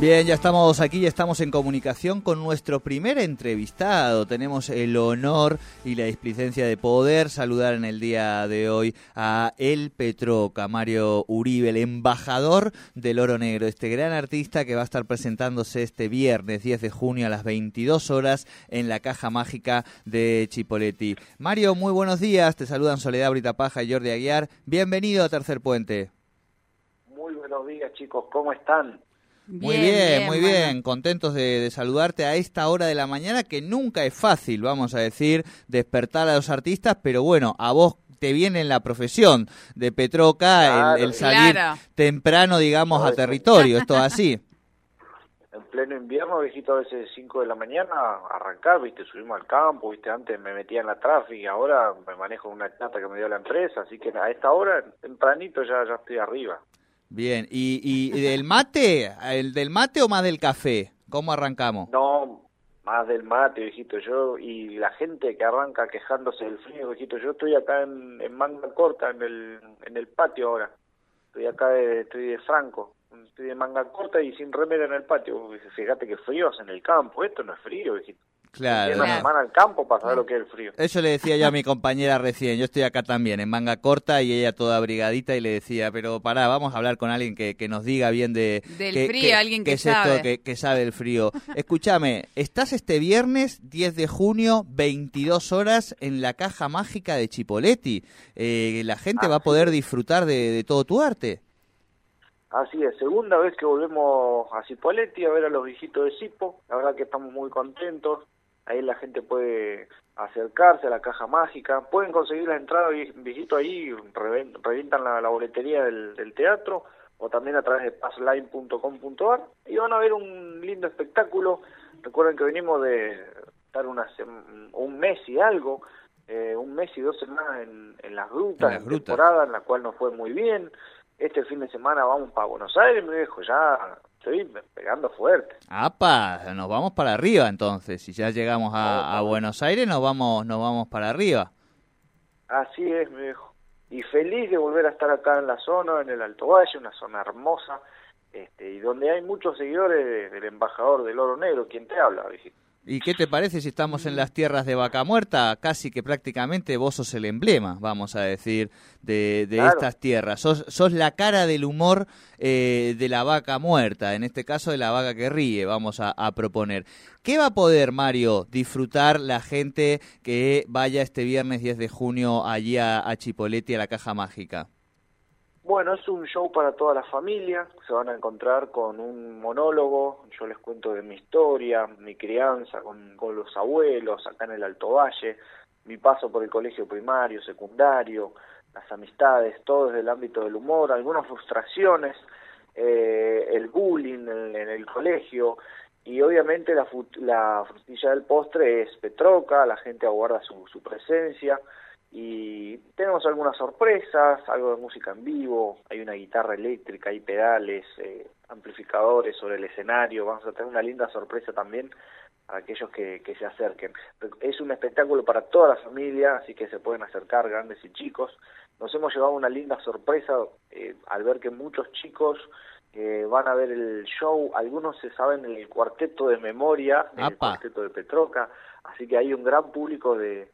Bien, ya estamos aquí, ya estamos en comunicación con nuestro primer entrevistado. Tenemos el honor y la displicencia de poder saludar en el día de hoy a El Petroca, Mario Uribe, el embajador del Oro Negro, este gran artista que va a estar presentándose este viernes 10 de junio a las 22 horas en la Caja Mágica de Chipoletti. Mario, muy buenos días, te saludan Soledad Brita Paja y Jordi Aguiar. Bienvenido a Tercer Puente. Muy buenos días chicos, ¿cómo están? Muy bien, muy bien. Contentos de, saludarte a esta hora de la mañana que nunca es fácil, vamos a decir, despertar a los artistas, pero bueno, a vos te viene en la profesión de Petroca el, salir temprano, digamos, a territorio. Esto así. En pleno invierno, viejito, a veces 5 de la mañana, arrancar, viste, subimos al campo, viste, antes me metía en la tráfico, ahora me manejo una chata que me dio la empresa, así que a esta hora, tempranito, ya, ya estoy arriba. Bien, ¿Y, ¿y del mate? ¿El del mate o más del café? ¿Cómo arrancamos? No, más del mate, viejito. Yo y la gente que arranca quejándose del frío, viejito. Yo estoy acá en, en manga corta, en el, en el patio ahora. Estoy acá, de, estoy de Franco. Estoy de manga corta y sin remera en el patio. Fíjate que frío en el campo. Esto no es frío, viejito. Claro. Una semana al campo para saber lo que es el frío. Eso le decía yo a mi compañera recién. Yo estoy acá también, en manga corta y ella toda abrigadita y le decía, pero pará, vamos a hablar con alguien que, que nos diga bien de... Del frío, alguien que, es sabe. Esto, que, sabe el frío. Escúchame, estás este viernes 10 de junio, 22 horas, en la Caja Mágica de Chipoletti. Eh, la gente va a poder disfrutar de, de todo tu arte. Así es, segunda vez que volvemos a Cipoletti a ver a los viejitos de Cipo, la verdad que estamos muy contentos, ahí la gente puede acercarse a la caja mágica, pueden conseguir la entrada visito ahí, revientan la, boletería del, teatro o también a través de passline.com.ar y van a ver un lindo espectáculo. Recuerden que venimos de estar una, un mes y algo, eh, un mes y dos semanas en, en las grutas, en, temporada en la cual nos fue muy bien. Este fin de semana vamos para Buenos Aires, me dijo, ya estoy pegando fuerte. ¡Apa! Nos vamos para arriba entonces. Si ya llegamos a, Buenos Aires, nos vamos, nos vamos para arriba. Así es, dijo. Y feliz de volver a estar acá en la zona, en el Alto Valle, una zona hermosa, este, y donde hay muchos seguidores del embajador del Oro Negro, quien te habla, visita. ¿Y qué te parece si estamos en las tierras de Vaca Muerta? Casi que prácticamente vos sos el emblema, vamos a decir, de, estas tierras. Sos, sos, la cara del humor eh, de la vaca muerta, en este caso de la vaca que ríe, vamos a, proponer. ¿Qué va a poder, Mario, disfrutar la gente que vaya este viernes 10 de junio allí a, a Chipoletti, a la Caja Mágica? Bueno, es un show para toda la familia, se van a encontrar con un monólogo, yo les cuento de mi historia, mi crianza con, los abuelos acá en el Alto Valle, mi paso por el colegio primario, secundario, las amistades, todo desde el ámbito del humor, algunas frustraciones, eh, el bullying en, el colegio y obviamente la, la frutilla del postre es Petroca, la gente aguarda su, su presencia, y tenemos algunas sorpresas, algo de música en vivo, hay una guitarra eléctrica, hay pedales, eh, amplificadores sobre el escenario, vamos a tener una linda sorpresa también para aquellos que, que se acerquen. Es un espectáculo para toda la familia, así que se pueden acercar grandes y chicos. Nos hemos llevado una linda sorpresa eh, al ver que muchos chicos eh, van a ver el show, algunos se saben el cuarteto de memoria, el cuarteto de Petroca, así que hay un gran público de,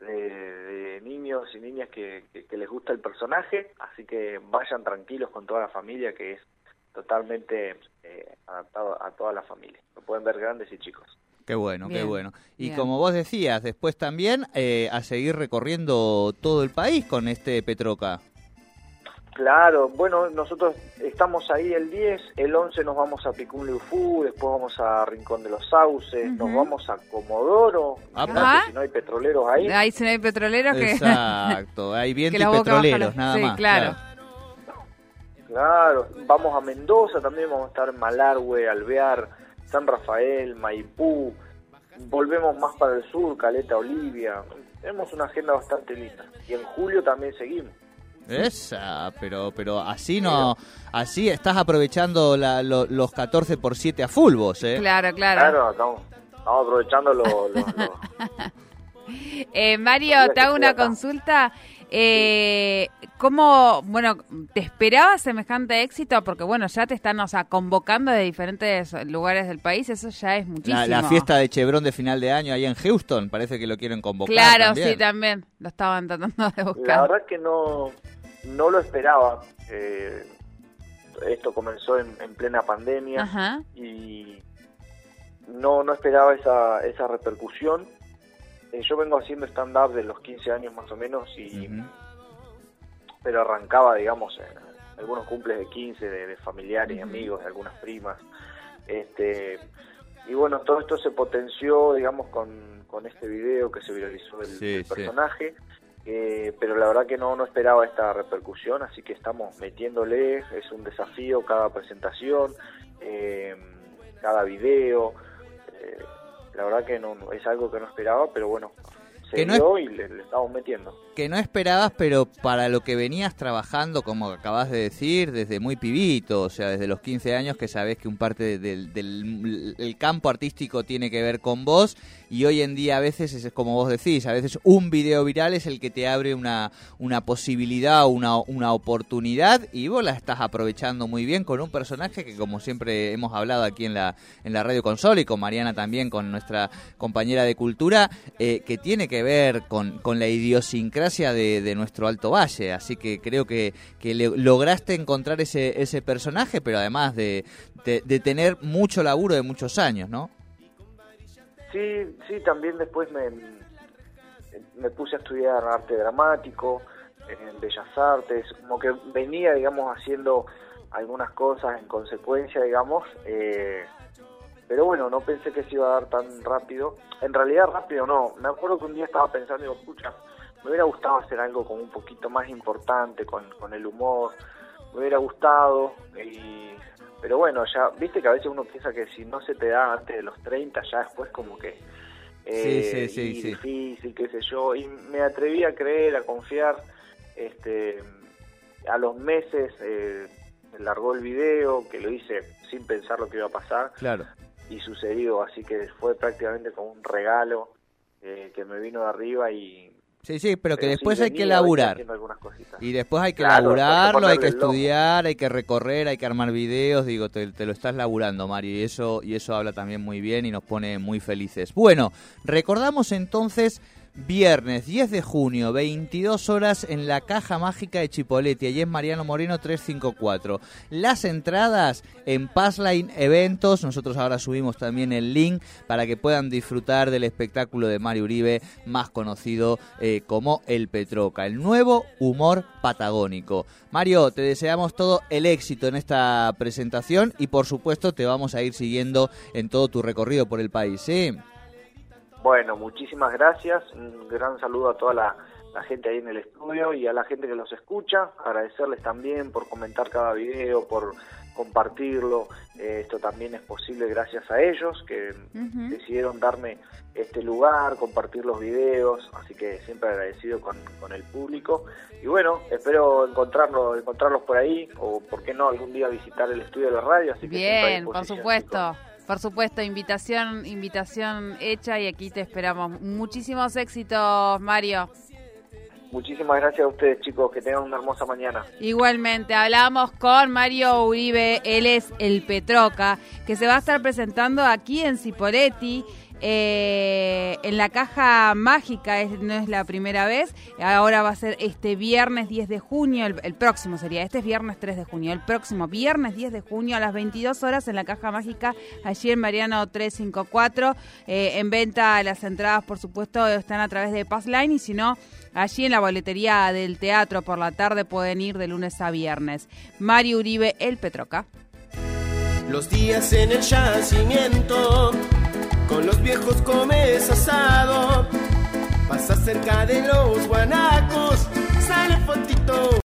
de, niños y niñas que, les gusta el personaje, así que vayan tranquilos con toda la familia que es totalmente eh, adaptado a toda la familia. Lo pueden ver grandes y chicos. Qué bueno, qué bueno. Y como vos decías, después también eh, a seguir recorriendo todo el país con este Petroca. Claro, bueno, nosotros estamos ahí el 10, el 11 nos vamos a Picún Leufú, después vamos a Rincón de los Sauces, nos vamos a Comodoro, si no hay petroleros ahí. Ahí si no hay petroleros que... Exacto, hay vientos y petroleros, nada más. Claro. claro. vamos a Mendoza también, vamos a estar en Malargüe, Alvear, San Rafael, Maipú, volvemos más para el sur, Caleta, Olivia, tenemos una agenda bastante linda. Y en julio también seguimos. Esa, pero pero así no, así estás aprovechando la, lo- los 14 por 7 a full vos, ¿eh? Claro, claro. Claro, estamos, estamos aprovechando lo, lo- lo- Eh, Mario, te hago una consulta. Eh, ¿Cómo, bueno, te esperabas semejante éxito? Porque, bueno, ya te están, o sea, convocando de diferentes lugares del país, eso ya es muchísimo. La, la fiesta de Chevron de final de año ahí en Houston, parece que lo quieren convocar. Claro, también. sí, también. Lo estaban tratando de La buscar. verdad que no, no lo esperaba. Eh, esto comenzó en, en plena pandemia Ajá. y no, no esperaba esa, esa repercusión. Eh, yo vengo haciendo stand-up de los 15 años más o menos, y. pero arrancaba, digamos, en algunos cumples de 15 de, de familiares y amigos, de algunas primas. Este, y bueno, todo esto se potenció, digamos, con, con este video que se viralizó del, Sí, del sí. personaje. Eh, pero la verdad que no, no esperaba esta repercusión, así que estamos metiéndole, es un desafío cada presentación, eh, cada video, eh, la verdad que no- es algo que no esperaba, pero bueno, se Que no y le, le estamos metiendo. Que no esperabas, pero para lo que venías trabajando, como acabas de decir, desde muy pibito, o sea, desde los 15 años que sabés que un parte del, del el campo artístico tiene que ver con vos y hoy en día a veces es como vos decís, a veces un video viral es el que te abre una, una posibilidad, una, una oportunidad y vos la estás aprovechando muy bien con un personaje que como siempre hemos hablado aquí en la, en la Radio Consola y con Mariana también, con nuestra compañera de cultura, eh, que tiene que ver con, con la idiosincrasia de, de nuestro Alto Valle. Así que creo que, que le- lograste encontrar ese, ese personaje, pero además de, de, tener mucho laburo de muchos años, ¿no? Sí, sí, también después me, me puse a estudiar arte dramático en Bellas Artes, como que venía, digamos, haciendo algunas cosas en consecuencia, digamos, eh, pero bueno, no pensé que se iba a dar tan rápido. En realidad rápido no, me acuerdo que un día estaba pensando, digo, escucha, me hubiera gustado hacer algo como un poquito más importante con, con el humor, me hubiera gustado, y, pero bueno, ya, viste que a veces uno piensa que si no se te da antes de los 30, ya después como que... Sí, sí, eh, sí, y sí. difícil, qué sé yo, y me atreví a creer, a confiar, este, a los meses eh, largó el video, que lo hice sin pensar lo que iba a pasar, Claro. Y sucedió, así que fue prácticamente como un regalo eh, que me vino de arriba y... Sí, sí, pero que pero después hay que laburar. Y después hay que Claro, laburarlo, hay que estudiar, hay que recorrer, hay que armar videos, digo, te, te lo estás laburando, Mario, y eso, y eso habla también muy bien y nos pone muy felices. Bueno, recordamos entonces viernes 10 de junio, 22 horas en la Caja Mágica de Chipoleti, allí en Mariano Moreno 354. Las entradas en Passline Eventos, nosotros ahora subimos también el link para que puedan disfrutar del espectáculo de Mario Uribe, más conocido eh, como El Petroca, el nuevo humor patagónico. Mario, te deseamos todo el éxito en esta presentación y por supuesto te vamos a ir siguiendo en todo tu recorrido por el país, ¿sí? Bueno, muchísimas gracias. Un gran saludo a toda la, la gente ahí en el estudio y a la gente que los escucha. Agradecerles también por comentar cada video, por compartirlo. Eh, esto también es posible gracias a ellos que decidieron darme este lugar, compartir los videos. Así que siempre agradecido con, con el público. Y bueno, espero encontrarlo, encontrarlos por ahí o, por qué no, algún día visitar el estudio de la radio. Así que Bien, por supuesto. chicos. Por supuesto, invitación, invitación hecha y aquí te esperamos. Muchísimos éxitos, Mario. Muchísimas gracias a ustedes, chicos. Que tengan una hermosa mañana. Igualmente, hablamos con Mario Uribe, él es el Petroca, que se va a estar presentando aquí en Cipoletti. Eh, en la caja mágica, no es la primera vez, ahora va a ser este viernes 10 de junio, el, el próximo sería, este es viernes 3 de junio, el próximo viernes 10 de junio a las 22 horas en la caja mágica, allí en Mariano 354, eh, en venta las entradas por supuesto están a través de Passline y si no, allí en la boletería del teatro por la tarde pueden ir de lunes a viernes. Mario Uribe, el Petroca. Los días en el yacimiento, con los viejos comes asado. Pasa cerca de los guanacos, sale fotito.